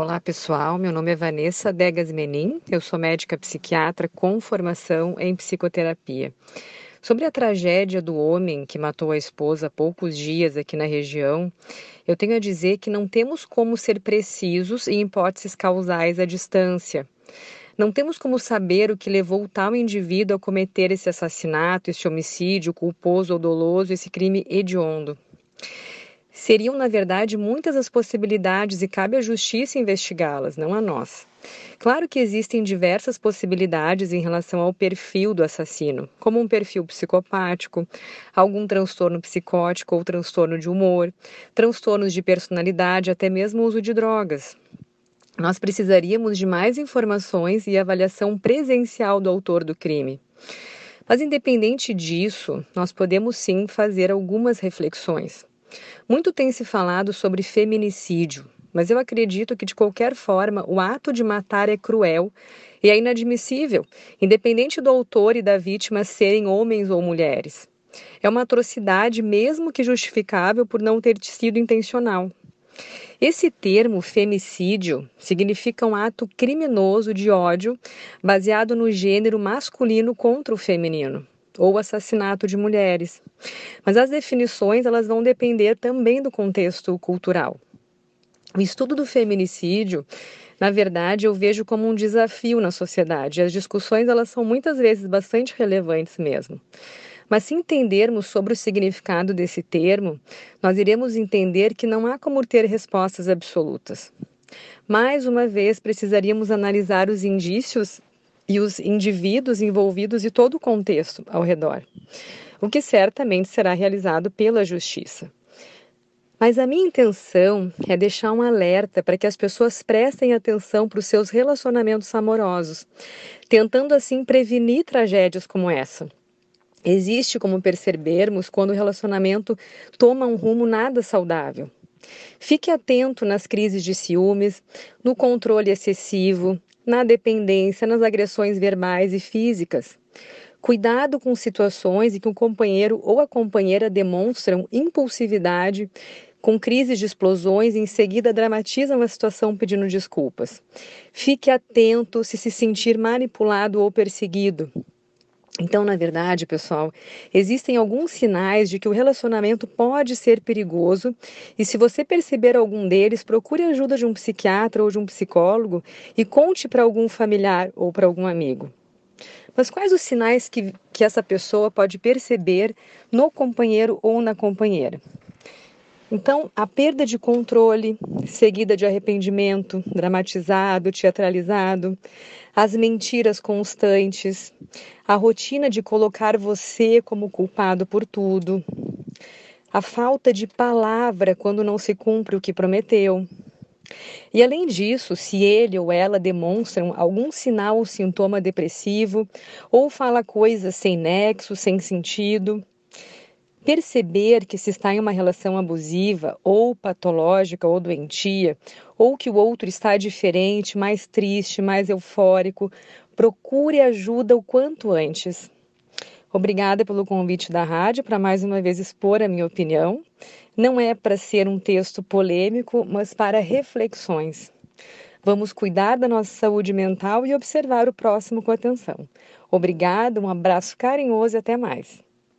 Olá pessoal, meu nome é Vanessa Degas Menin, eu sou médica psiquiatra com formação em psicoterapia. Sobre a tragédia do homem que matou a esposa há poucos dias aqui na região, eu tenho a dizer que não temos como ser precisos em hipóteses causais à distância. Não temos como saber o que levou tal indivíduo a cometer esse assassinato, esse homicídio culposo ou doloso, esse crime hediondo. Seriam, na verdade, muitas as possibilidades e cabe à justiça investigá-las, não a nós. Claro que existem diversas possibilidades em relação ao perfil do assassino, como um perfil psicopático, algum transtorno psicótico ou transtorno de humor, transtornos de personalidade, até mesmo uso de drogas. Nós precisaríamos de mais informações e avaliação presencial do autor do crime. Mas, independente disso, nós podemos sim fazer algumas reflexões. Muito tem se falado sobre feminicídio, mas eu acredito que, de qualquer forma, o ato de matar é cruel e é inadmissível, independente do autor e da vítima serem homens ou mulheres. É uma atrocidade, mesmo que justificável por não ter sido intencional. Esse termo femicídio significa um ato criminoso de ódio baseado no gênero masculino contra o feminino ou assassinato de mulheres. Mas as definições elas vão depender também do contexto cultural. O estudo do feminicídio, na verdade, eu vejo como um desafio na sociedade. As discussões elas são muitas vezes bastante relevantes mesmo. Mas se entendermos sobre o significado desse termo, nós iremos entender que não há como ter respostas absolutas. Mais uma vez, precisaríamos analisar os indícios e os indivíduos envolvidos e todo o contexto ao redor, o que certamente será realizado pela justiça. Mas a minha intenção é deixar um alerta para que as pessoas prestem atenção para os seus relacionamentos amorosos, tentando assim prevenir tragédias como essa. Existe como percebermos quando o relacionamento toma um rumo nada saudável. Fique atento nas crises de ciúmes, no controle excessivo, na dependência, nas agressões verbais e físicas. Cuidado com situações em que o companheiro ou a companheira demonstram impulsividade, com crises de explosões e em seguida dramatizam a situação pedindo desculpas. Fique atento se se sentir manipulado ou perseguido. Então, na verdade, pessoal, existem alguns sinais de que o relacionamento pode ser perigoso e se você perceber algum deles, procure a ajuda de um psiquiatra ou de um psicólogo e conte para algum familiar ou para algum amigo. Mas quais os sinais que, que essa pessoa pode perceber no companheiro ou na companheira? Então, a perda de controle, seguida de arrependimento, dramatizado, teatralizado, as mentiras constantes, a rotina de colocar você como culpado por tudo, a falta de palavra quando não se cumpre o que prometeu. E além disso, se ele ou ela demonstram algum sinal ou sintoma depressivo, ou fala coisas sem nexo, sem sentido, perceber que se está em uma relação abusiva ou patológica ou doentia, ou que o outro está diferente, mais triste, mais eufórico, procure ajuda o quanto antes. Obrigada pelo convite da rádio para mais uma vez expor a minha opinião. Não é para ser um texto polêmico, mas para reflexões. Vamos cuidar da nossa saúde mental e observar o próximo com atenção. Obrigada, um abraço carinhoso e até mais.